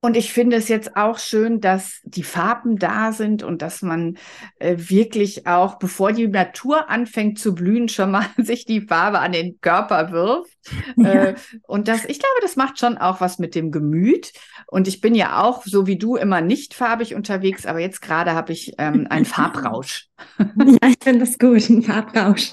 Und ich finde es jetzt auch schön, dass die Farben da sind und dass man äh, wirklich auch, bevor die Natur anfängt zu blühen, schon mal sich die Farbe an den Körper wirft. Ja. Äh, und das, ich glaube, das macht schon auch was mit dem Gemüt. Und ich bin ja auch, so wie du, immer nicht farbig unterwegs, aber jetzt gerade habe ich ähm, einen Farbrausch. ja, ich finde das gut, ein Farbrausch.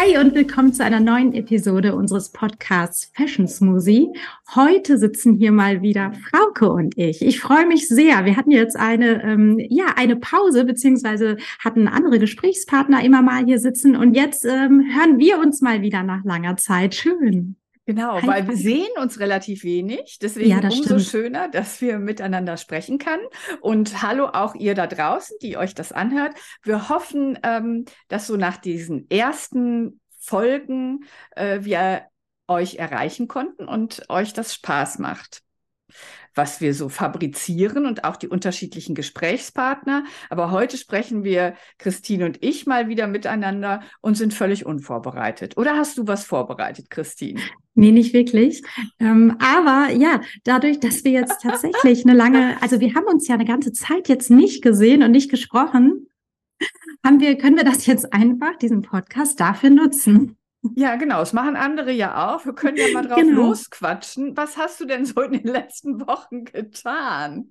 Hi und willkommen zu einer neuen Episode unseres Podcasts Fashion Smoothie. Heute sitzen hier mal wieder Frauke und ich. Ich freue mich sehr. Wir hatten jetzt eine, ähm, ja, eine Pause, beziehungsweise hatten andere Gesprächspartner immer mal hier sitzen und jetzt ähm, hören wir uns mal wieder nach langer Zeit. Schön. Genau, Hi, weil wir sehen uns relativ wenig. Deswegen ja, umso stimmt. schöner, dass wir miteinander sprechen können. Und hallo auch ihr da draußen, die euch das anhört. Wir hoffen, ähm, dass so nach diesen ersten Folgen äh, wir euch erreichen konnten und euch das Spaß macht was wir so fabrizieren und auch die unterschiedlichen Gesprächspartner. Aber heute sprechen wir, Christine und ich, mal wieder miteinander und sind völlig unvorbereitet. Oder hast du was vorbereitet, Christine? Nee, nicht wirklich. Ähm, aber ja, dadurch, dass wir jetzt tatsächlich eine lange, also wir haben uns ja eine ganze Zeit jetzt nicht gesehen und nicht gesprochen, haben wir, können wir das jetzt einfach, diesen Podcast dafür nutzen. Ja, genau. Das machen andere ja auch. Wir können ja mal drauf genau. losquatschen. Was hast du denn so in den letzten Wochen getan?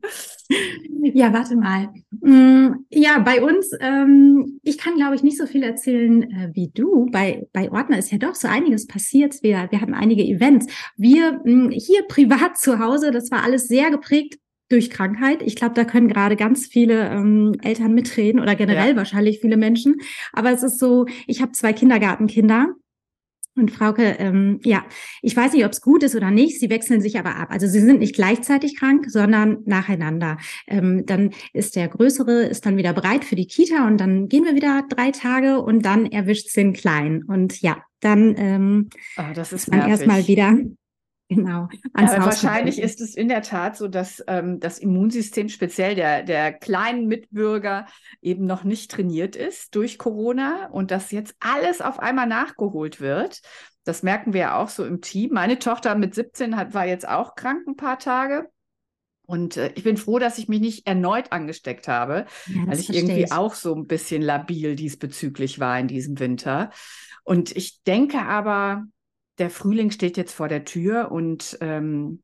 Ja, warte mal. Mm, ja, bei uns, ähm, ich kann, glaube ich, nicht so viel erzählen äh, wie du. Bei, bei Ordner ist ja doch so einiges passiert. Wir, wir hatten einige Events. Wir mm, hier privat zu Hause, das war alles sehr geprägt durch Krankheit. Ich glaube, da können gerade ganz viele ähm, Eltern mitreden oder generell ja. wahrscheinlich viele Menschen. Aber es ist so, ich habe zwei Kindergartenkinder und Frauke, ähm, ja, ich weiß nicht, ob es gut ist oder nicht. Sie wechseln sich aber ab. Also sie sind nicht gleichzeitig krank, sondern nacheinander. Ähm, dann ist der Größere ist dann wieder bereit für die Kita und dann gehen wir wieder drei Tage und dann erwischt den Kleinen. Und ja, dann ähm, oh, das ist dann erstmal wieder Genau. Ja, wahrscheinlich ist es in der Tat so, dass ähm, das Immunsystem speziell der, der kleinen Mitbürger eben noch nicht trainiert ist durch Corona und dass jetzt alles auf einmal nachgeholt wird. Das merken wir ja auch so im Team. Meine Tochter mit 17 hat, war jetzt auch krank ein paar Tage. Und äh, ich bin froh, dass ich mich nicht erneut angesteckt habe, ja, weil ich irgendwie ich. auch so ein bisschen labil diesbezüglich war in diesem Winter. Und ich denke aber, der Frühling steht jetzt vor der Tür und ähm,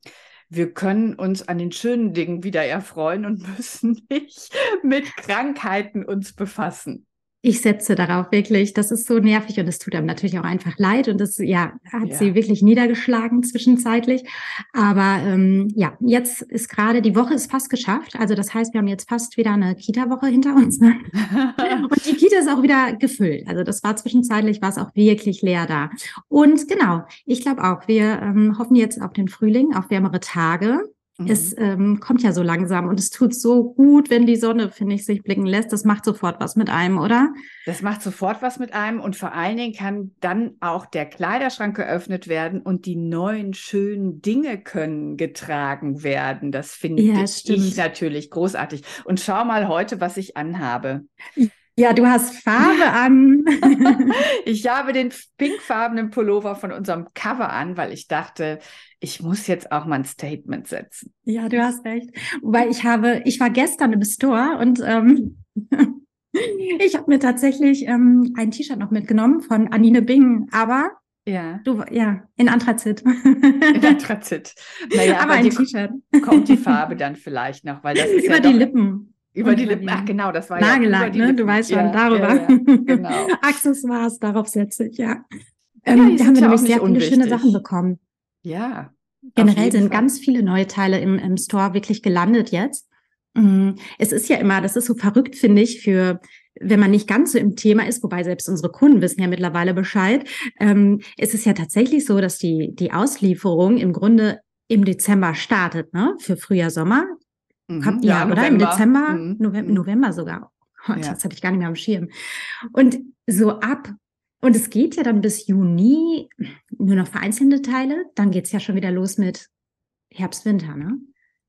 wir können uns an den schönen Dingen wieder erfreuen und müssen nicht mit Krankheiten uns befassen. Ich setze darauf wirklich. Das ist so nervig und es tut einem natürlich auch einfach leid und das ja hat ja. sie wirklich niedergeschlagen zwischenzeitlich. Aber ähm, ja, jetzt ist gerade die Woche ist fast geschafft. Also das heißt, wir haben jetzt fast wieder eine Kita-Woche hinter uns. Und die Kita ist auch wieder gefüllt. Also das war zwischenzeitlich war es auch wirklich leer da. Und genau, ich glaube auch, wir ähm, hoffen jetzt auf den Frühling, auf wärmere Tage. Mhm. Es ähm, kommt ja so langsam und es tut so gut, wenn die Sonne, finde ich, sich blicken lässt. Das macht sofort was mit einem, oder? Das macht sofort was mit einem und vor allen Dingen kann dann auch der Kleiderschrank geöffnet werden und die neuen schönen Dinge können getragen werden. Das finde ja, ich natürlich großartig. Und schau mal heute, was ich anhabe. Ja, du hast Farbe an. ich habe den pinkfarbenen Pullover von unserem Cover an, weil ich dachte, ich muss jetzt auch mal ein Statement setzen. Ja, du hast recht. Wobei ich habe, ich war gestern im Store und ähm, ich habe mir tatsächlich ähm, ein T-Shirt noch mitgenommen von Anine Bing, aber ja. Du, ja, in Anthrazit. In Anthrazit. Naja, aber, ein T-Shirt. Kommt die Farbe dann vielleicht noch, weil das ist Über ja die Lippen. Über die Lippen, ach genau, das war Nagellack, ja. ne? Du weißt schon, ja, darüber. Ja, genau. Accessoires, darauf setze ich, ja. Ähm, da haben wir nämlich sehr viele schöne Sachen bekommen. Ja. Generell sind Fall. ganz viele neue Teile im, im Store wirklich gelandet jetzt. Mm, es ist ja immer, das ist so verrückt, finde ich, für wenn man nicht ganz so im Thema ist, wobei selbst unsere Kunden wissen ja mittlerweile Bescheid, ähm, ist es ja tatsächlich so, dass die, die Auslieferung im Grunde im Dezember startet, ne? Für Frühjahr, Sommer. Mhm, Kommt, ja, ja oder? Im Dezember, mhm. November, mhm. November sogar. Oh, ja. Das hatte ich gar nicht mehr am Schirm. Und so ab, und es geht ja dann bis Juni nur noch vereinzelte Teile, dann geht's ja schon wieder los mit Herbst, Winter, ne?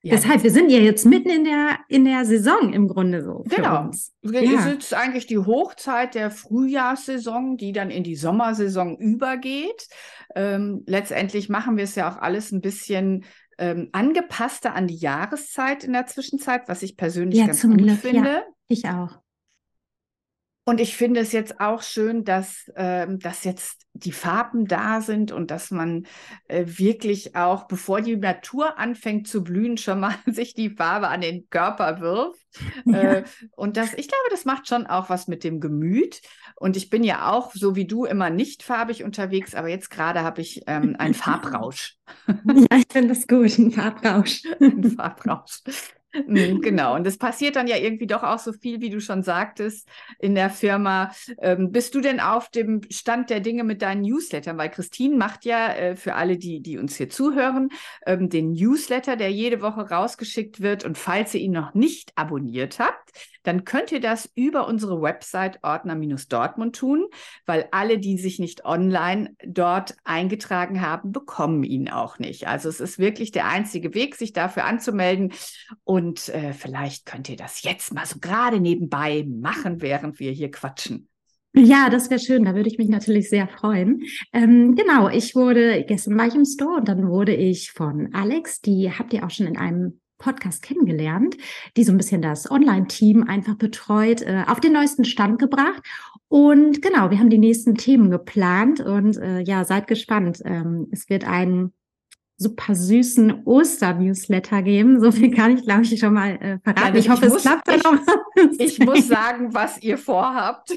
Ja, Deshalb, wir sind ja jetzt mitten in der, in der Saison im Grunde so. genau. Uns. Ja. Es ist eigentlich die Hochzeit der Frühjahrssaison, die dann in die Sommersaison übergeht. Ähm, letztendlich machen wir es ja auch alles ein bisschen ähm, angepasster an die Jahreszeit in der Zwischenzeit, was ich persönlich ja, ganz gut Glück, finde. Ja, ich auch. Und ich finde es jetzt auch schön, dass, ähm, dass jetzt die Farben da sind und dass man äh, wirklich auch, bevor die Natur anfängt zu blühen, schon mal sich die Farbe an den Körper wirft. Ja. Äh, und das, ich glaube, das macht schon auch was mit dem Gemüt. Und ich bin ja auch, so wie du, immer nicht farbig unterwegs, aber jetzt gerade habe ich ähm, einen Farbrausch. Ja, ich finde das gut, ein Farbrausch. ein Farbrausch. Mhm, genau, und es passiert dann ja irgendwie doch auch so viel, wie du schon sagtest, in der Firma. Ähm, bist du denn auf dem Stand der Dinge mit deinen Newslettern? Weil Christine macht ja äh, für alle, die, die uns hier zuhören, ähm, den Newsletter, der jede Woche rausgeschickt wird. Und falls ihr ihn noch nicht abonniert habt, dann könnt ihr das über unsere Website Ordner-Dortmund tun, weil alle, die sich nicht online dort eingetragen haben, bekommen ihn auch nicht. Also es ist wirklich der einzige Weg, sich dafür anzumelden. Und äh, vielleicht könnt ihr das jetzt mal so gerade nebenbei machen, während wir hier quatschen. Ja, das wäre schön. Da würde ich mich natürlich sehr freuen. Ähm, genau, ich wurde gestern war ich im Store und dann wurde ich von Alex, die habt ihr auch schon in einem Podcast kennengelernt, die so ein bisschen das Online-Team einfach betreut, äh, auf den neuesten Stand gebracht. Und genau, wir haben die nächsten Themen geplant und äh, ja, seid gespannt. Ähm, es wird einen super süßen Oster-Newsletter geben. So viel kann ich, glaube ich, schon mal äh, verraten. Ja, ich, ich hoffe, muss, es klappt dann noch. Ich muss sagen, was ihr vorhabt.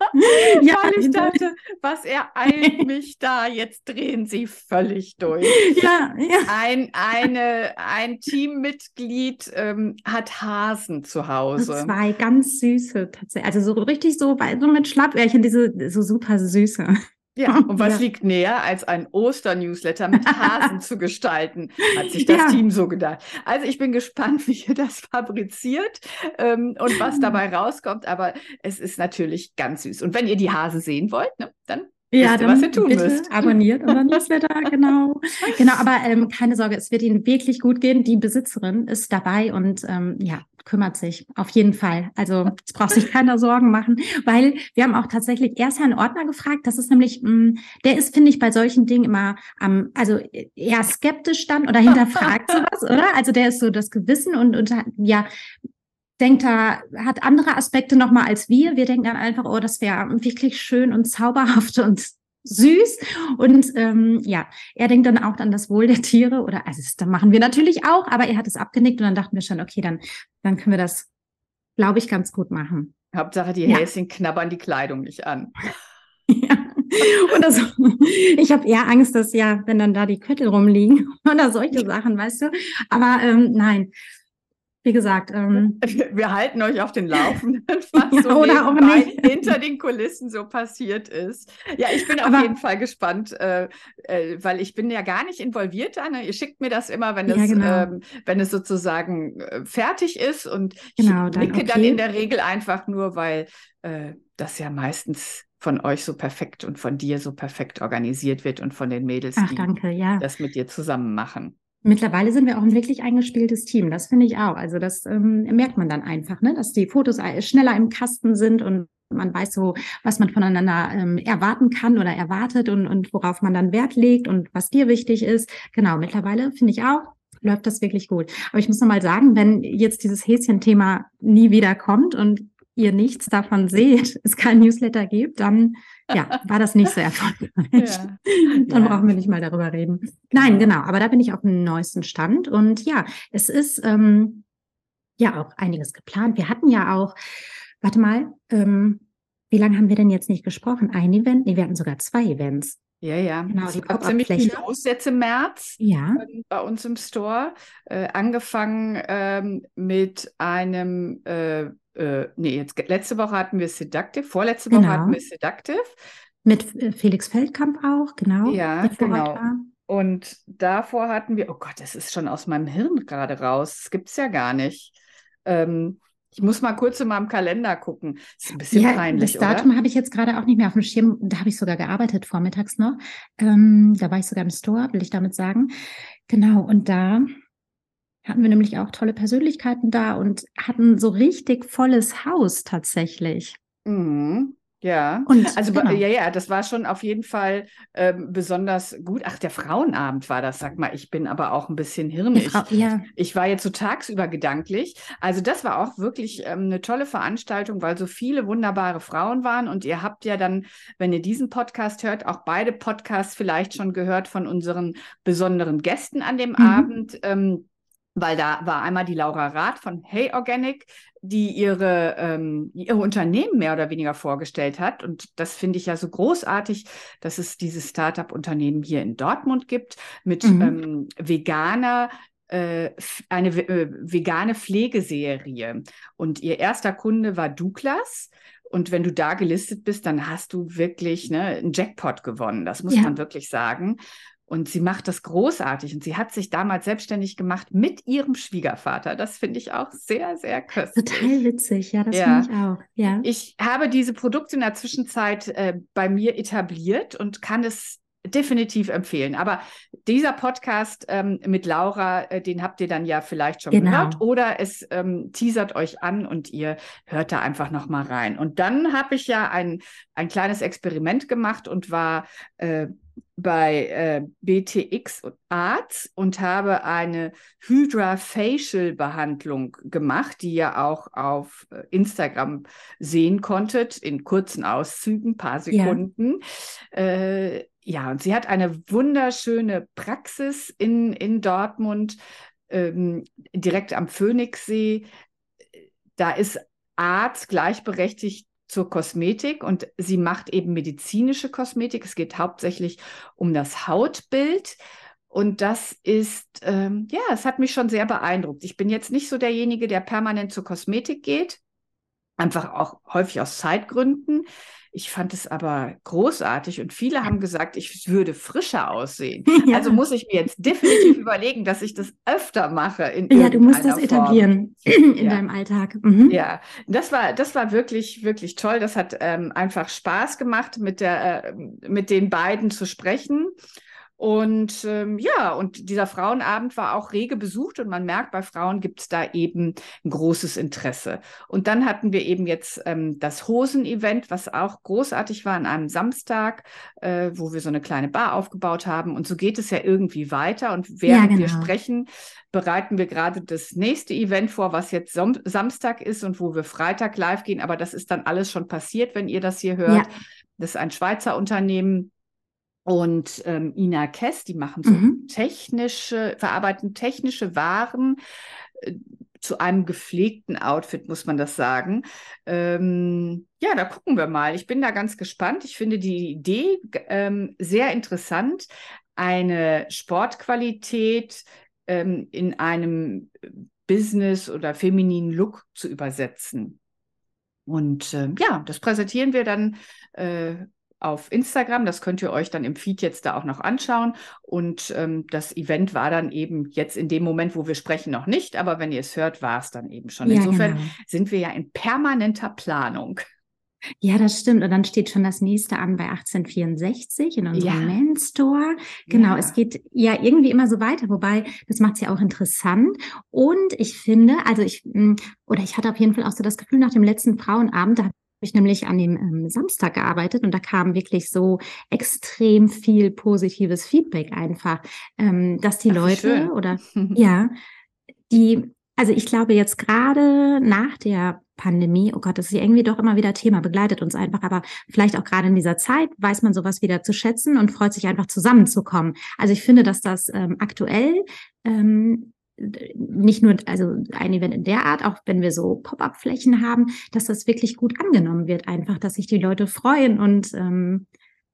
ja, Weil ich dachte, was ereilt mich da? Jetzt drehen sie völlig durch. Ja, ja. Ein, eine, ein Teammitglied ähm, hat Hasen zu Hause. Zwei ganz süße tatsächlich. Also so richtig so, so mit Schlappöhrchen, diese so super süße. Ja, und was ja. liegt näher, als ein Oster-Newsletter mit Hasen zu gestalten, hat sich das ja. Team so gedacht. Also ich bin gespannt, wie ihr das fabriziert ähm, und was dabei rauskommt, aber es ist natürlich ganz süß. Und wenn ihr die Hase sehen wollt, ne, dann ja, Wisst ihr, was ihr tun müsst. Abonniert unseren Newsletter, genau. Genau, aber ähm, keine Sorge, es wird Ihnen wirklich gut gehen. Die Besitzerin ist dabei und ähm, ja, kümmert sich auf jeden Fall. Also es braucht sich keiner Sorgen machen, weil wir haben auch tatsächlich erst Herrn Ordner gefragt. Das ist nämlich, mh, mm, der ist, finde ich, bei solchen Dingen immer ähm, also eher skeptisch dann oder hinterfragt sowas, oder? Also der ist so das Gewissen und, und ja, denkt da, hat andere Aspekte nochmal als wir. Wir denken dann einfach, oh, das wäre wirklich schön und zauberhaft und süß. Und ähm, ja, er denkt dann auch an das Wohl der Tiere oder also das machen wir natürlich auch, aber er hat es abgenickt und dann dachten wir schon, okay, dann, dann können wir das, glaube ich, ganz gut machen. Hauptsache, die ja. Häschen knabbern die Kleidung nicht an. ja. Und das, ich habe eher Angst, dass ja, wenn dann da die Köttel rumliegen oder solche Sachen, weißt du. Aber ähm, nein, wie gesagt, ähm, wir halten euch auf den Laufenden, was so oder auch nicht. hinter den Kulissen so passiert ist. Ja, ich bin auf Aber, jeden Fall gespannt, äh, äh, weil ich bin ja gar nicht involviert da. Ne? Ihr schickt mir das immer, wenn ja, es, genau. ähm, wenn es sozusagen äh, fertig ist und genau, ich blicke dann, okay. dann in der Regel einfach nur, weil äh, das ja meistens von euch so perfekt und von dir so perfekt organisiert wird und von den Mädels, Ach, die danke, ja. das mit dir zusammen machen. Mittlerweile sind wir auch ein wirklich eingespieltes Team. Das finde ich auch. Also das ähm, merkt man dann einfach, ne? dass die Fotos schneller im Kasten sind und man weiß so, was man voneinander ähm, erwarten kann oder erwartet und, und worauf man dann Wert legt und was dir wichtig ist. Genau, mittlerweile finde ich auch, läuft das wirklich gut. Aber ich muss noch mal sagen, wenn jetzt dieses Häschen-Thema nie wieder kommt und ihr nichts davon seht, es kein Newsletter gibt, dann ja, war das nicht so erfolgreich. Ja. Dann ja. brauchen wir nicht mal darüber reden. Nein, genau. genau, aber da bin ich auf dem neuesten Stand. Und ja, es ist ähm, ja auch einiges geplant. Wir hatten ja auch, warte mal, ähm, wie lange haben wir denn jetzt nicht gesprochen? Ein Event? Nee, wir hatten sogar zwei Events. Ja, ja. Genau, die kommt ziemlich viel los jetzt im März ja. ähm, bei uns im Store. Äh, angefangen ähm, mit einem, äh, äh, nee, jetzt letzte Woche hatten wir Seductive, vorletzte Woche genau. hatten wir Seductive. Mit äh, Felix Feldkamp auch, genau. Ja, genau. Und davor hatten wir, oh Gott, das ist schon aus meinem Hirn gerade raus. Das gibt es ja gar nicht. Ähm, ich muss mal kurz in meinem Kalender gucken. Das ist ein bisschen ja, peinlich, Das Datum habe ich jetzt gerade auch nicht mehr auf dem Schirm. Da habe ich sogar gearbeitet vormittags noch. Ähm, da war ich sogar im Store, will ich damit sagen. Genau, und da hatten wir nämlich auch tolle Persönlichkeiten da und hatten so richtig volles Haus tatsächlich. Mhm. Ja, und, also genau. ja, ja, das war schon auf jeden Fall ähm, besonders gut. Ach, der Frauenabend war das, sag mal. Ich bin aber auch ein bisschen hirnig. Frau, ja. Ich war jetzt so tagsüber gedanklich. Also das war auch wirklich ähm, eine tolle Veranstaltung, weil so viele wunderbare Frauen waren. Und ihr habt ja dann, wenn ihr diesen Podcast hört, auch beide Podcasts vielleicht schon gehört von unseren besonderen Gästen an dem mhm. Abend. Ähm, weil da war einmal die Laura Rath von Hey Organic, die ihre, ähm, ihre Unternehmen mehr oder weniger vorgestellt hat. Und das finde ich ja so großartig, dass es dieses Startup-Unternehmen hier in Dortmund gibt mit mhm. ähm, veganer äh, eine äh, vegane Pflegeserie. Und ihr erster Kunde war Douglas. Und wenn du da gelistet bist, dann hast du wirklich ne, einen Jackpot gewonnen. Das muss ja. man wirklich sagen. Und sie macht das großartig. Und sie hat sich damals selbstständig gemacht mit ihrem Schwiegervater. Das finde ich auch sehr, sehr köstlich. Total witzig, ja, das ja. finde ich auch. Ja. Ich habe diese Produkte in der Zwischenzeit äh, bei mir etabliert und kann es definitiv empfehlen. Aber dieser Podcast ähm, mit Laura, äh, den habt ihr dann ja vielleicht schon genau. gehört oder es ähm, teasert euch an und ihr hört da einfach noch mal rein. Und dann habe ich ja ein, ein kleines Experiment gemacht und war äh, bei äh, BTX Arts und habe eine Hydra Facial Behandlung gemacht, die ihr auch auf äh, Instagram sehen konntet, in kurzen Auszügen, paar Sekunden. Ja. Äh, ja, und sie hat eine wunderschöne Praxis in, in Dortmund, ähm, direkt am Phoenixsee. Da ist Arzt gleichberechtigt zur Kosmetik und sie macht eben medizinische Kosmetik. Es geht hauptsächlich um das Hautbild. Und das ist, ähm, ja, es hat mich schon sehr beeindruckt. Ich bin jetzt nicht so derjenige, der permanent zur Kosmetik geht, einfach auch häufig aus Zeitgründen. Ich fand es aber großartig und viele haben gesagt, ich würde frischer aussehen. Ja. Also muss ich mir jetzt definitiv überlegen, dass ich das öfter mache. In ja, du musst das Form. etablieren in ja. deinem Alltag. Mhm. Ja, das war, das war wirklich, wirklich toll. Das hat ähm, einfach Spaß gemacht, mit, der, äh, mit den beiden zu sprechen. Und ähm, ja, und dieser Frauenabend war auch rege besucht und man merkt, bei Frauen gibt es da eben ein großes Interesse. Und dann hatten wir eben jetzt ähm, das Hosen-Event, was auch großartig war an einem Samstag, äh, wo wir so eine kleine Bar aufgebaut haben. Und so geht es ja irgendwie weiter. Und während ja, genau. wir sprechen, bereiten wir gerade das nächste Event vor, was jetzt Sam Samstag ist und wo wir Freitag live gehen. Aber das ist dann alles schon passiert, wenn ihr das hier hört. Ja. Das ist ein Schweizer Unternehmen und ähm, Ina Kess, die machen so mhm. technische, verarbeiten technische Waren äh, zu einem gepflegten Outfit, muss man das sagen. Ähm, ja, da gucken wir mal. Ich bin da ganz gespannt. Ich finde die Idee ähm, sehr interessant, eine Sportqualität ähm, in einem Business- oder femininen Look zu übersetzen. Und äh, ja, das präsentieren wir dann äh, auf Instagram. Das könnt ihr euch dann im Feed jetzt da auch noch anschauen. Und ähm, das Event war dann eben jetzt in dem Moment, wo wir sprechen, noch nicht. Aber wenn ihr es hört, war es dann eben schon. Ja, Insofern genau. sind wir ja in permanenter Planung. Ja, das stimmt. Und dann steht schon das nächste an bei 1864 in unserem ja. Main Store. Genau, ja. es geht ja irgendwie immer so weiter, wobei das macht es ja auch interessant. Und ich finde, also ich, hm, oder ich hatte auf jeden Fall auch so das Gefühl nach dem letzten Frauenabend, da ich nämlich an dem ähm, Samstag gearbeitet und da kam wirklich so extrem viel positives Feedback einfach, ähm, dass die Ach, Leute schön. oder ja, die, also ich glaube jetzt gerade nach der Pandemie, oh Gott, das ist ja irgendwie doch immer wieder Thema, begleitet uns einfach, aber vielleicht auch gerade in dieser Zeit weiß man sowas wieder zu schätzen und freut sich einfach zusammenzukommen. Also ich finde, dass das ähm, aktuell ähm, nicht nur, also ein Event in der Art, auch wenn wir so Pop-up-Flächen haben, dass das wirklich gut angenommen wird, einfach, dass sich die Leute freuen und ähm,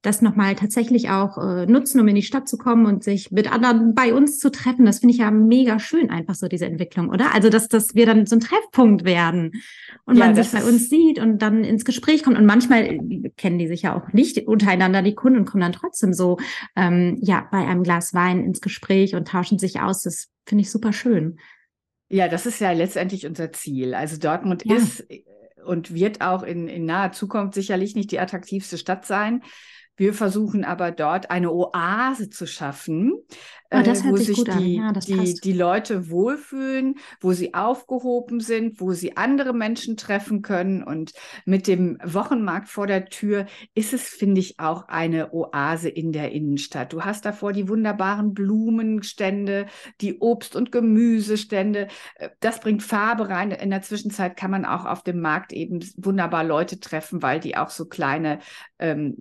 das nochmal tatsächlich auch äh, nutzen, um in die Stadt zu kommen und sich mit anderen bei uns zu treffen. Das finde ich ja mega schön, einfach so diese Entwicklung, oder? Also, dass, dass wir dann so ein Treffpunkt werden und ja, man sich bei uns sieht und dann ins Gespräch kommt. Und manchmal kennen die sich ja auch nicht untereinander, die Kunden, und kommen dann trotzdem so, ähm, ja, bei einem Glas Wein ins Gespräch und tauschen sich aus. Das finde ich super schön. Ja, das ist ja letztendlich unser Ziel. Also Dortmund ja. ist und wird auch in, in naher Zukunft sicherlich nicht die attraktivste Stadt sein. Wir versuchen aber dort eine Oase zu schaffen, oh, wo sich, sich die, ja, die, die Leute wohlfühlen, wo sie aufgehoben sind, wo sie andere Menschen treffen können. Und mit dem Wochenmarkt vor der Tür ist es, finde ich, auch eine Oase in der Innenstadt. Du hast davor die wunderbaren Blumenstände, die Obst- und Gemüsestände. Äh, das bringt Farbe rein. In der Zwischenzeit kann man auch auf dem Markt eben wunderbar Leute treffen, weil die auch so kleine ähm,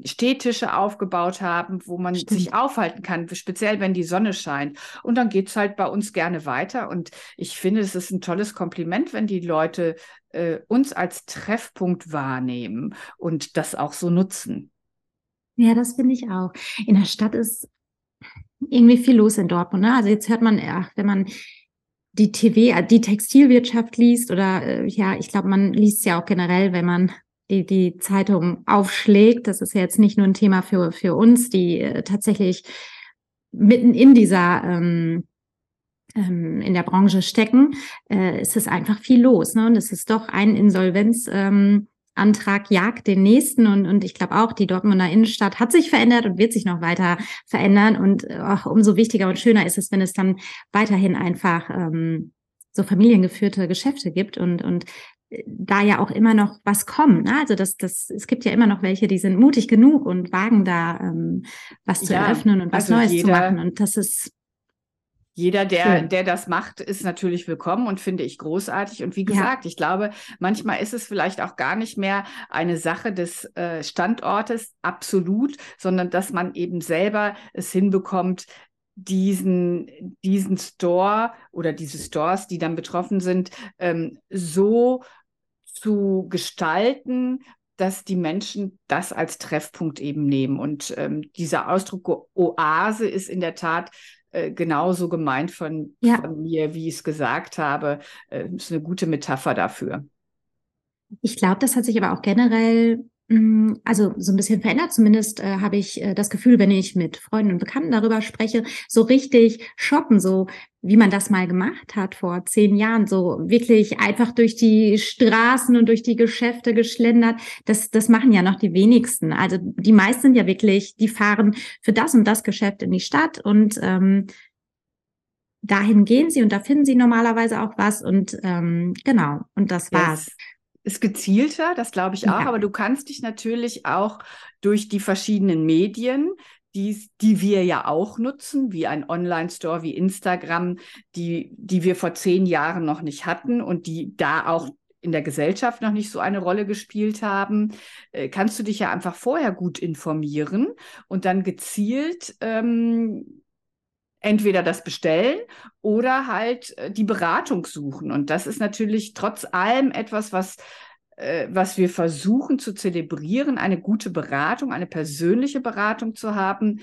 Stehtische aufgebaut haben, wo man Stimmt. sich aufhalten kann, speziell wenn die Sonne scheint. Und dann geht es halt bei uns gerne weiter. Und ich finde, es ist ein tolles Kompliment, wenn die Leute äh, uns als Treffpunkt wahrnehmen und das auch so nutzen. Ja, das finde ich auch. In der Stadt ist irgendwie viel los in Dortmund. Ne? Also jetzt hört man, ach, wenn man die TV, die Textilwirtschaft liest oder äh, ja, ich glaube, man liest ja auch generell, wenn man die, die Zeitung aufschlägt. Das ist ja jetzt nicht nur ein Thema für, für uns, die äh, tatsächlich mitten in dieser ähm, ähm, in der Branche stecken, äh, ist es einfach viel los. Ne? Und es ist doch ein Insolvenzantrag ähm, jagt den nächsten und, und ich glaube auch, die Dortmunder Innenstadt hat sich verändert und wird sich noch weiter verändern. Und ach, umso wichtiger und schöner ist es, wenn es dann weiterhin einfach ähm, so familiengeführte Geschäfte gibt und, und da ja auch immer noch was kommt. Ne? Also das, das, es gibt ja immer noch welche, die sind mutig genug und wagen da ähm, was zu ja, eröffnen und was also Neues jeder, zu machen. Und das ist jeder, der, der das macht, ist natürlich willkommen und finde ich großartig. Und wie gesagt, ja. ich glaube, manchmal ist es vielleicht auch gar nicht mehr eine Sache des äh, Standortes, absolut, sondern dass man eben selber es hinbekommt, diesen, diesen Store oder diese Stores, die dann betroffen sind, ähm, so zu gestalten, dass die Menschen das als Treffpunkt eben nehmen. Und ähm, dieser Ausdruck Oase ist in der Tat äh, genauso gemeint von, ja. von, mir, wie ich es gesagt habe. Äh, ist eine gute Metapher dafür. Ich glaube, das hat sich aber auch generell also so ein bisschen verändert. Zumindest äh, habe ich äh, das Gefühl, wenn ich mit Freunden und Bekannten darüber spreche, so richtig shoppen, so wie man das mal gemacht hat vor zehn Jahren, so wirklich einfach durch die Straßen und durch die Geschäfte geschlendert. Das, das machen ja noch die wenigsten. Also die meisten sind ja wirklich, die fahren für das und das Geschäft in die Stadt und ähm, dahin gehen sie und da finden sie normalerweise auch was und ähm, genau und das war's. Yes ist gezielter, das glaube ich auch, ja. aber du kannst dich natürlich auch durch die verschiedenen Medien, die, die wir ja auch nutzen, wie ein Online-Store wie Instagram, die, die wir vor zehn Jahren noch nicht hatten und die da auch in der Gesellschaft noch nicht so eine Rolle gespielt haben, äh, kannst du dich ja einfach vorher gut informieren und dann gezielt ähm, entweder das bestellen oder halt äh, die Beratung suchen. Und das ist natürlich trotz allem etwas, was äh, was wir versuchen zu zelebrieren, eine gute Beratung, eine persönliche Beratung zu haben.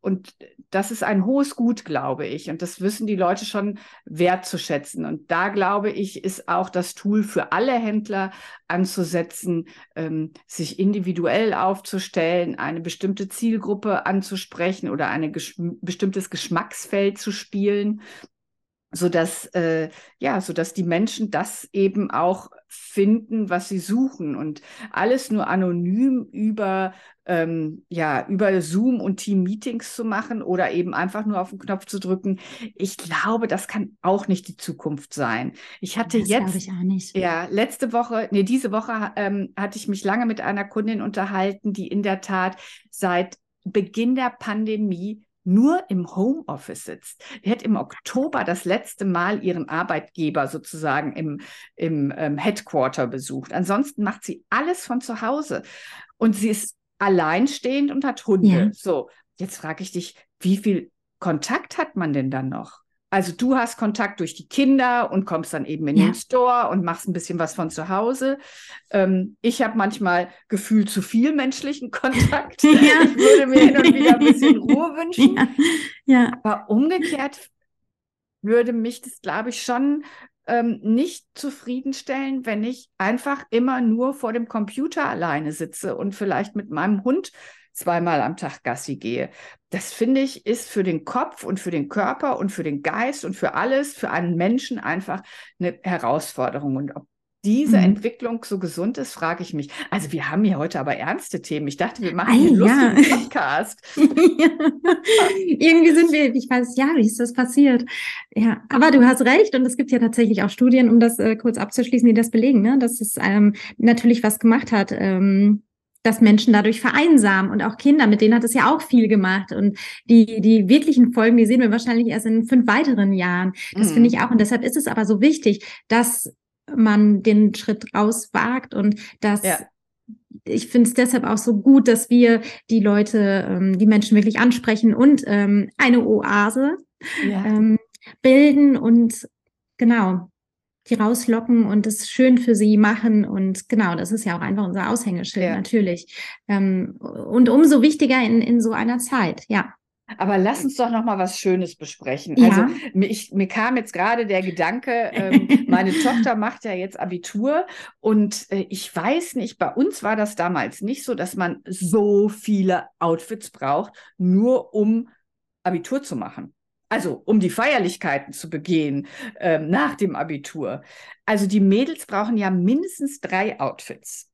Und das ist ein hohes Gut, glaube ich. Und das wissen die Leute schon wertzuschätzen. Und da, glaube ich, ist auch das Tool für alle Händler anzusetzen, ähm, sich individuell aufzustellen, eine bestimmte Zielgruppe anzusprechen oder ein gesch bestimmtes Geschmacksfeld zu spielen so dass äh, ja, so dass die Menschen das eben auch finden, was sie suchen und alles nur anonym über ähm, ja über Zoom und Team Meetings zu machen oder eben einfach nur auf den Knopf zu drücken. Ich glaube, das kann auch nicht die Zukunft sein. Ich hatte das jetzt ich auch nicht. ja letzte Woche, nee diese Woche ähm, hatte ich mich lange mit einer Kundin unterhalten, die in der Tat seit Beginn der Pandemie nur im Homeoffice sitzt. Die hat im Oktober das letzte Mal ihren Arbeitgeber sozusagen im, im ähm, Headquarter besucht. Ansonsten macht sie alles von zu Hause. Und sie ist alleinstehend und hat Hunde. Ja. So, jetzt frage ich dich, wie viel Kontakt hat man denn dann noch? Also du hast Kontakt durch die Kinder und kommst dann eben in ja. den Store und machst ein bisschen was von zu Hause. Ähm, ich habe manchmal gefühlt zu viel menschlichen Kontakt. Ja. Ich würde mir hin und wieder ein bisschen Ruhe wünschen. Ja. ja. Aber umgekehrt würde mich das, glaube ich, schon ähm, nicht zufriedenstellen, wenn ich einfach immer nur vor dem Computer alleine sitze und vielleicht mit meinem Hund zweimal am Tag Gassi gehe. Das finde ich, ist für den Kopf und für den Körper und für den Geist und für alles, für einen Menschen einfach eine Herausforderung. Und ob diese mhm. Entwicklung so gesund ist, frage ich mich. Also wir haben hier heute aber ernste Themen. Ich dachte, wir machen einen lustigen ja. Podcast. Irgendwie sind wir, ich weiß, ja, wie ist das passiert? Ja, aber du hast recht und es gibt ja tatsächlich auch Studien, um das äh, kurz abzuschließen, die das belegen, ne? dass es ähm, natürlich was gemacht hat. Ähm, dass Menschen dadurch vereinsamen und auch Kinder, mit denen hat es ja auch viel gemacht. Und die, die wirklichen Folgen, die sehen wir wahrscheinlich erst in fünf weiteren Jahren. Das mhm. finde ich auch. Und deshalb ist es aber so wichtig, dass man den Schritt rauswagt und dass ja. ich finde es deshalb auch so gut, dass wir die Leute, ähm, die Menschen wirklich ansprechen und ähm, eine Oase ja. ähm, bilden und genau die rauslocken und es schön für sie machen. Und genau, das ist ja auch einfach unser Aushängeschild, ja. natürlich. Ähm, und umso wichtiger in, in so einer Zeit, ja. Aber lass uns doch noch mal was Schönes besprechen. Ja. Also ich, mir kam jetzt gerade der Gedanke, ähm, meine Tochter macht ja jetzt Abitur und äh, ich weiß nicht, bei uns war das damals nicht so, dass man so viele Outfits braucht, nur um Abitur zu machen also um die Feierlichkeiten zu begehen ähm, nach dem Abitur. Also die Mädels brauchen ja mindestens drei Outfits.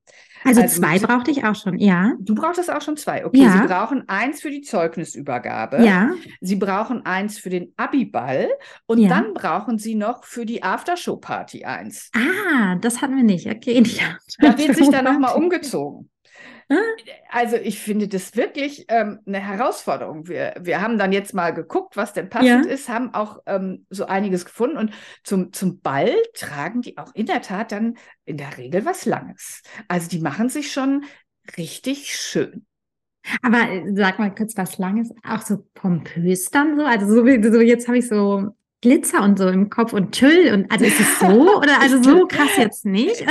Also, also zwei brauchte ich auch schon, ja. Du brauchtest auch schon zwei. Okay, ja. sie brauchen eins für die Zeugnisübergabe. Ja. Sie brauchen eins für den Abiball und ja. dann brauchen sie noch für die Aftershow-Party eins. Ah, das hatten wir nicht. Okay, Da wird sich dann nochmal umgezogen. Also ich finde das wirklich ähm, eine Herausforderung. Wir, wir haben dann jetzt mal geguckt, was denn passend ja. ist, haben auch ähm, so einiges gefunden und zum, zum Ball tragen die auch in der Tat dann in der Regel was Langes. Also die machen sich schon richtig schön. Aber äh, sag mal kurz was Langes, auch so pompös dann so. Also so, so jetzt habe ich so Glitzer und so im Kopf und Tüll und also ist es so oder also so krass jetzt nicht?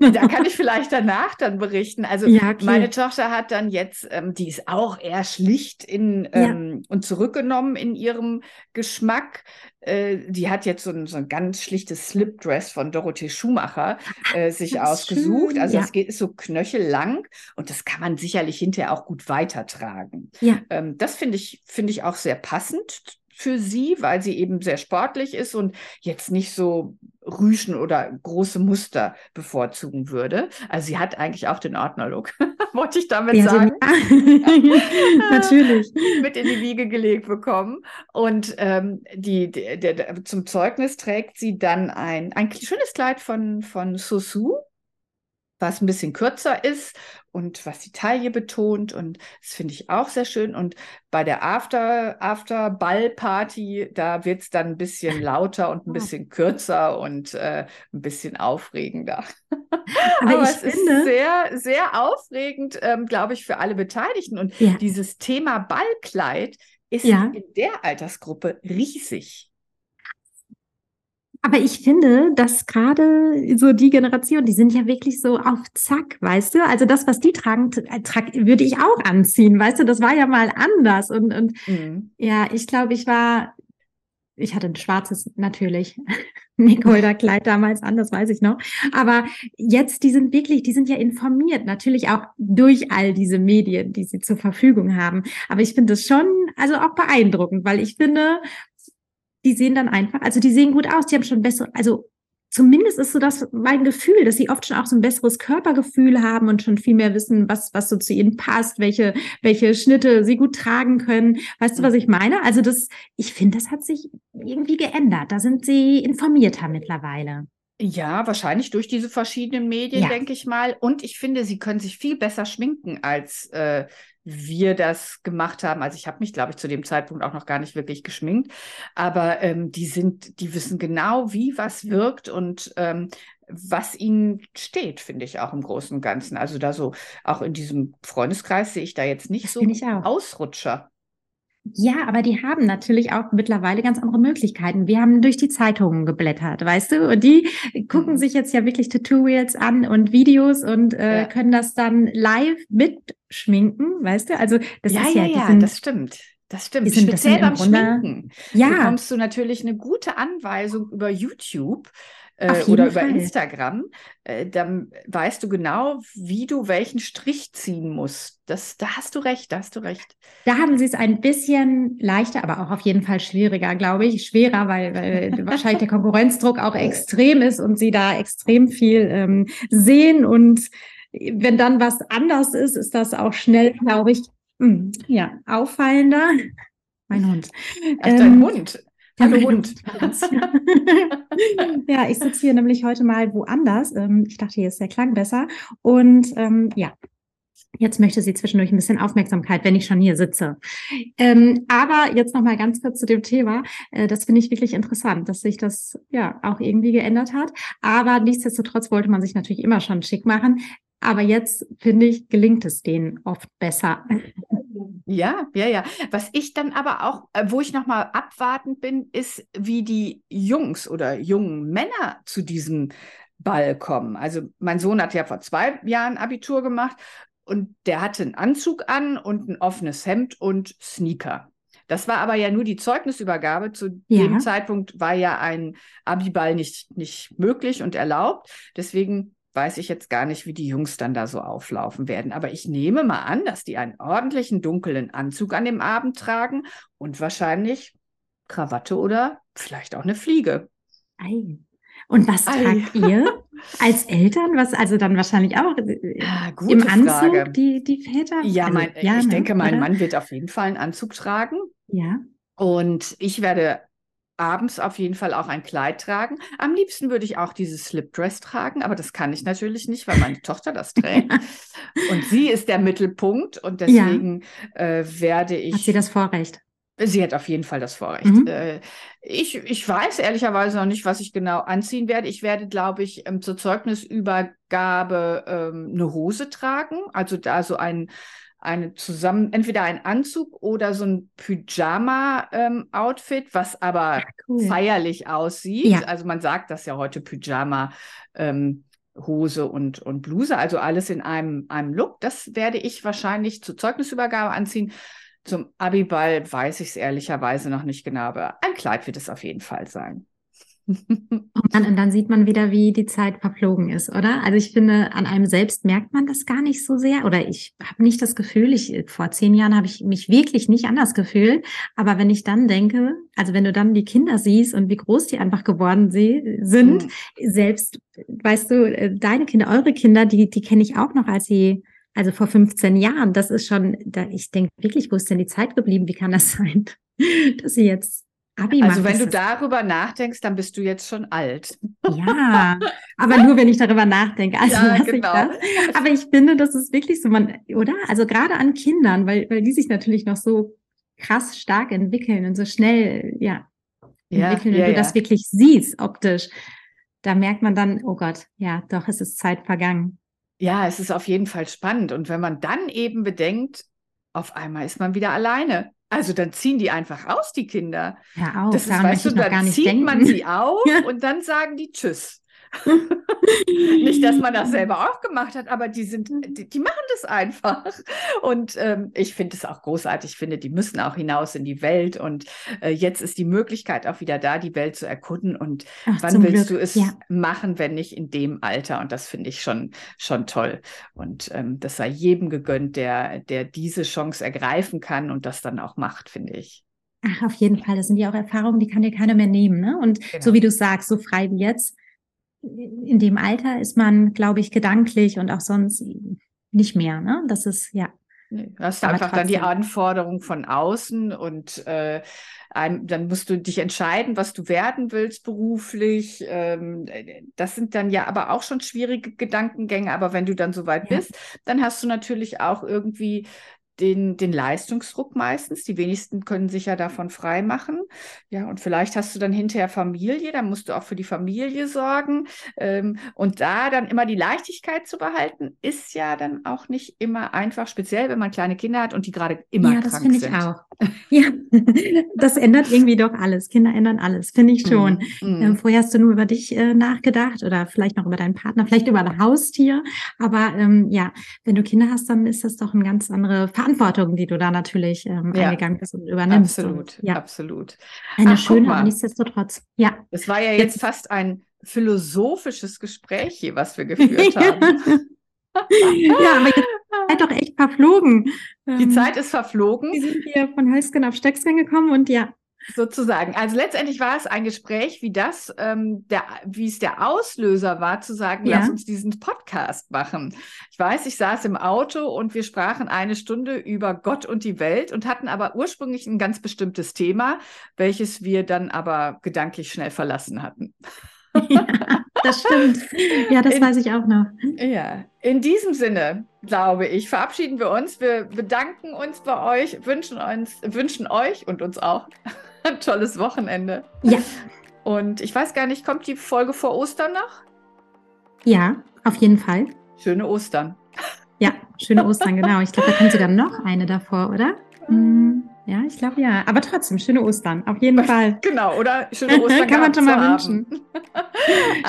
da kann ich vielleicht danach dann berichten. Also ja, okay. meine Tochter hat dann jetzt, ähm, die ist auch eher schlicht in ähm, ja. und zurückgenommen in ihrem Geschmack. Äh, die hat jetzt so ein, so ein ganz schlichtes Slipdress von Dorothee Schumacher äh, sich ausgesucht. Schön. Also es geht ist so knöchellang und das kann man sicherlich hinterher auch gut weitertragen. Ja. Ähm, das finde ich finde ich auch sehr passend für sie, weil sie eben sehr sportlich ist und jetzt nicht so Rüschen oder große Muster bevorzugen würde. Also sie hat eigentlich auch den Ordner-Look, wollte ich damit ja, sagen. Natürlich. Mit in die Wiege gelegt bekommen. Und ähm, die, der, der, zum Zeugnis trägt sie dann ein, ein schönes Kleid von, von Sosu, was ein bisschen kürzer ist und was die Taille betont und das finde ich auch sehr schön und bei der After After Ball Party da wird es dann ein bisschen lauter und ein bisschen kürzer und äh, ein bisschen aufregender. Aber, Aber es finde... ist sehr sehr aufregend, ähm, glaube ich, für alle Beteiligten und ja. dieses Thema Ballkleid ist ja. in der Altersgruppe riesig. Aber ich finde, dass gerade so die Generation, die sind ja wirklich so auf Zack, weißt du? Also das, was die tragen, äh, trag, würde ich auch anziehen, weißt du? Das war ja mal anders. Und, und mhm. ja, ich glaube, ich war, ich hatte ein schwarzes natürlich Nicole-Kleid damals an, das weiß ich noch. Aber jetzt, die sind wirklich, die sind ja informiert, natürlich auch durch all diese Medien, die sie zur Verfügung haben. Aber ich finde das schon, also auch beeindruckend, weil ich finde, die sehen dann einfach, also die sehen gut aus, die haben schon bessere, also zumindest ist so das mein Gefühl, dass sie oft schon auch so ein besseres Körpergefühl haben und schon viel mehr wissen, was, was so zu ihnen passt, welche, welche Schnitte sie gut tragen können. Weißt du, was ich meine? Also das, ich finde, das hat sich irgendwie geändert. Da sind sie informierter mittlerweile. Ja, wahrscheinlich durch diese verschiedenen Medien, ja. denke ich mal. Und ich finde, sie können sich viel besser schminken als äh, wir das gemacht haben. Also ich habe mich, glaube ich, zu dem Zeitpunkt auch noch gar nicht wirklich geschminkt, aber ähm, die sind, die wissen genau, wie was wirkt und ähm, was ihnen steht, finde ich auch im Großen und Ganzen. Also da so auch in diesem Freundeskreis sehe ich da jetzt nicht das so Ausrutscher. Ja, aber die haben natürlich auch mittlerweile ganz andere Möglichkeiten. Wir haben durch die Zeitungen geblättert, weißt du? Und die gucken mhm. sich jetzt ja wirklich Tutorials an und Videos und äh, ja. können das dann live mitschminken, weißt du? Also das ja, ist ja, ja, sind, das stimmt. Das stimmt. Sind, Speziell beim Schminken ja. bekommst du natürlich eine gute Anweisung über YouTube äh, oder Fall. über Instagram, äh, dann weißt du genau, wie du welchen Strich ziehen musst. Das, da hast du recht, da hast du recht. Da haben sie es ein bisschen leichter, aber auch auf jeden Fall schwieriger, glaube ich. Schwerer, weil, weil wahrscheinlich der Konkurrenzdruck auch extrem ist und sie da extrem viel ähm, sehen. Und wenn dann was anders ist, ist das auch schnell, glaube ich, mh, hm, ja, auffallender. Mein Hund. Ach, dein ähm, Hund. Hallo Hund. ja, ich sitze hier nämlich heute mal woanders. Ähm, ich dachte, hier ist der Klang besser. Und ähm, ja, Jetzt möchte sie zwischendurch ein bisschen Aufmerksamkeit, wenn ich schon hier sitze. Ähm, aber jetzt noch mal ganz kurz zu dem Thema. Äh, das finde ich wirklich interessant, dass sich das ja auch irgendwie geändert hat. Aber nichtsdestotrotz wollte man sich natürlich immer schon schick machen. Aber jetzt finde ich, gelingt es denen oft besser. Ja, ja, ja. Was ich dann aber auch, äh, wo ich nochmal abwartend bin, ist, wie die Jungs oder jungen Männer zu diesem Ball kommen. Also mein Sohn hat ja vor zwei Jahren Abitur gemacht und der hatte einen Anzug an und ein offenes Hemd und Sneaker. Das war aber ja nur die Zeugnisübergabe. Zu ja. dem Zeitpunkt war ja ein Abiball nicht, nicht möglich und erlaubt. Deswegen weiß ich jetzt gar nicht, wie die Jungs dann da so auflaufen werden. Aber ich nehme mal an, dass die einen ordentlichen dunklen Anzug an dem Abend tragen und wahrscheinlich Krawatte oder vielleicht auch eine Fliege. Ei. Und was Ei. tragt ihr als Eltern? Was also dann wahrscheinlich auch äh, ja, im Anzug Frage. die, die Väter? Ja, also, mein, ja ich ne, denke, mein oder? Mann wird auf jeden Fall einen Anzug tragen. Ja. Und ich werde abends auf jeden Fall auch ein Kleid tragen. Am liebsten würde ich auch dieses Slipdress tragen, aber das kann ich natürlich nicht, weil meine Tochter das trägt. Und sie ist der Mittelpunkt und deswegen ja. äh, werde ich. Hat sie das Vorrecht? Sie hat auf jeden Fall das Vorrecht. Mhm. Äh, ich, ich weiß ehrlicherweise noch nicht, was ich genau anziehen werde. Ich werde, glaube ich, ähm, zur Zeugnisübergabe ähm, eine Hose tragen, also da so ein eine zusammen, entweder ein Anzug oder so ein Pyjama-Outfit, ähm, was aber cool. feierlich aussieht. Ja. Also man sagt das ja heute Pyjama. Ähm, Hose und, und Bluse, also alles in einem, einem Look. Das werde ich wahrscheinlich zur Zeugnisübergabe anziehen. Zum Abiball weiß ich es ehrlicherweise noch nicht genau, aber ein Kleid wird es auf jeden Fall sein. Und dann, und dann, sieht man wieder, wie die Zeit verflogen ist, oder? Also ich finde, an einem selbst merkt man das gar nicht so sehr. Oder ich habe nicht das Gefühl, ich vor zehn Jahren habe ich mich wirklich nicht anders gefühlt. Aber wenn ich dann denke, also wenn du dann die Kinder siehst und wie groß die einfach geworden sind, mhm. selbst, weißt du, äh, deine Kinder, eure Kinder, die, die kenne ich auch noch, als sie also vor 15 Jahren, das ist schon, da, ich denke wirklich, wo ist denn die Zeit geblieben? Wie kann das sein, dass sie jetzt Abi also wenn du darüber nachdenkst, dann bist du jetzt schon alt. Ja, aber nur wenn ich darüber nachdenke. Also ja, genau. ich das. Aber ich finde, das ist wirklich so, man, oder? Also gerade an Kindern, weil, weil die sich natürlich noch so krass stark entwickeln und so schnell, ja, entwickeln, ja, wenn du ja. das wirklich siehst, optisch. Da merkt man dann, oh Gott, ja, doch, es ist Zeit vergangen. Ja, es ist auf jeden Fall spannend. Und wenn man dann eben bedenkt, auf einmal ist man wieder alleine. Also dann ziehen die einfach aus, die Kinder. Ja, auch. Das ist, weißt du, dann zieht denken. man sie auf und dann sagen die Tschüss. Nicht, dass man das selber auch gemacht hat, aber die sind, die, die machen das einfach. Und ähm, ich finde es auch großartig. Ich finde, die müssen auch hinaus in die Welt. Und äh, jetzt ist die Möglichkeit auch wieder da, die Welt zu erkunden. Und Ach, wann willst Glück. du es ja. machen, wenn nicht in dem Alter? Und das finde ich schon, schon toll. Und ähm, das sei jedem gegönnt, der, der diese Chance ergreifen kann und das dann auch macht, finde ich. Ach, auf jeden Fall. Das sind ja auch Erfahrungen, die kann dir keiner mehr nehmen. Ne? Und genau. so wie du sagst, so frei wie jetzt, in dem Alter ist man, glaube ich, gedanklich und auch sonst nicht mehr. Ne? Das ist ja. Du hast einfach trotzdem. dann die Anforderung von außen und äh, ein, dann musst du dich entscheiden, was du werden willst beruflich. Ähm, das sind dann ja aber auch schon schwierige Gedankengänge. Aber wenn du dann soweit ja. bist, dann hast du natürlich auch irgendwie den, den Leistungsdruck meistens. Die wenigsten können sich ja davon frei machen. Ja, und vielleicht hast du dann hinterher Familie, dann musst du auch für die Familie sorgen. Ähm, und da dann immer die Leichtigkeit zu behalten, ist ja dann auch nicht immer einfach, speziell wenn man kleine Kinder hat und die gerade immer ja, krank sind. Ja, das finde ich auch. Ja, das ändert irgendwie doch alles. Kinder ändern alles, finde ich schon. Mm, mm. vorher hast du nur über dich äh, nachgedacht oder vielleicht noch über deinen Partner, vielleicht über ein Haustier. Aber ähm, ja, wenn du Kinder hast, dann ist das doch eine ganz andere Verantwortung, die du da natürlich ähm, ja, eingegangen bist und übernimmst. Absolut, und, ja. absolut. Eine Ach, schöne, aber nichtsdestotrotz. Ja. Das war ja jetzt, jetzt fast ein philosophisches Gespräch hier, was wir geführt haben. ja, aber jetzt Zeit doch echt verflogen. Die ähm, Zeit ist verflogen. Wir sind hier von Hölzgen auf Stöcksken gekommen und ja. Sozusagen. Also letztendlich war es ein Gespräch wie das, ähm, der, wie es der Auslöser war, zu sagen, ja. lass uns diesen Podcast machen. Ich weiß, ich saß im Auto und wir sprachen eine Stunde über Gott und die Welt und hatten aber ursprünglich ein ganz bestimmtes Thema, welches wir dann aber gedanklich schnell verlassen hatten. Ja, das stimmt. Ja, das in, weiß ich auch noch. Ja, in diesem Sinne, glaube ich, verabschieden wir uns. Wir bedanken uns bei euch, wünschen, uns, wünschen euch und uns auch ein tolles Wochenende. Ja. Und ich weiß gar nicht, kommt die Folge vor Ostern noch? Ja, auf jeden Fall. Schöne Ostern. Ja, schöne Ostern, genau. Ich glaube, da kommt sogar noch eine davor, oder? Mhm. Ja, ich glaube ja. Aber trotzdem, schöne Ostern, auf jeden Fall. Genau, oder? Schöne Ostern. Kann man schon mal wünschen.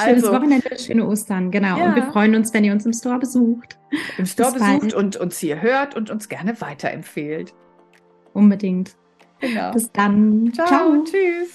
Schönes also. Wochenende, schöne Ostern, genau. Ja. Und wir freuen uns, wenn ihr uns im Store besucht. Im Store Bis besucht bald. und uns hier hört und uns gerne weiterempfehlt. Unbedingt. Genau. Bis dann. Ciao. Ciao. Tschüss.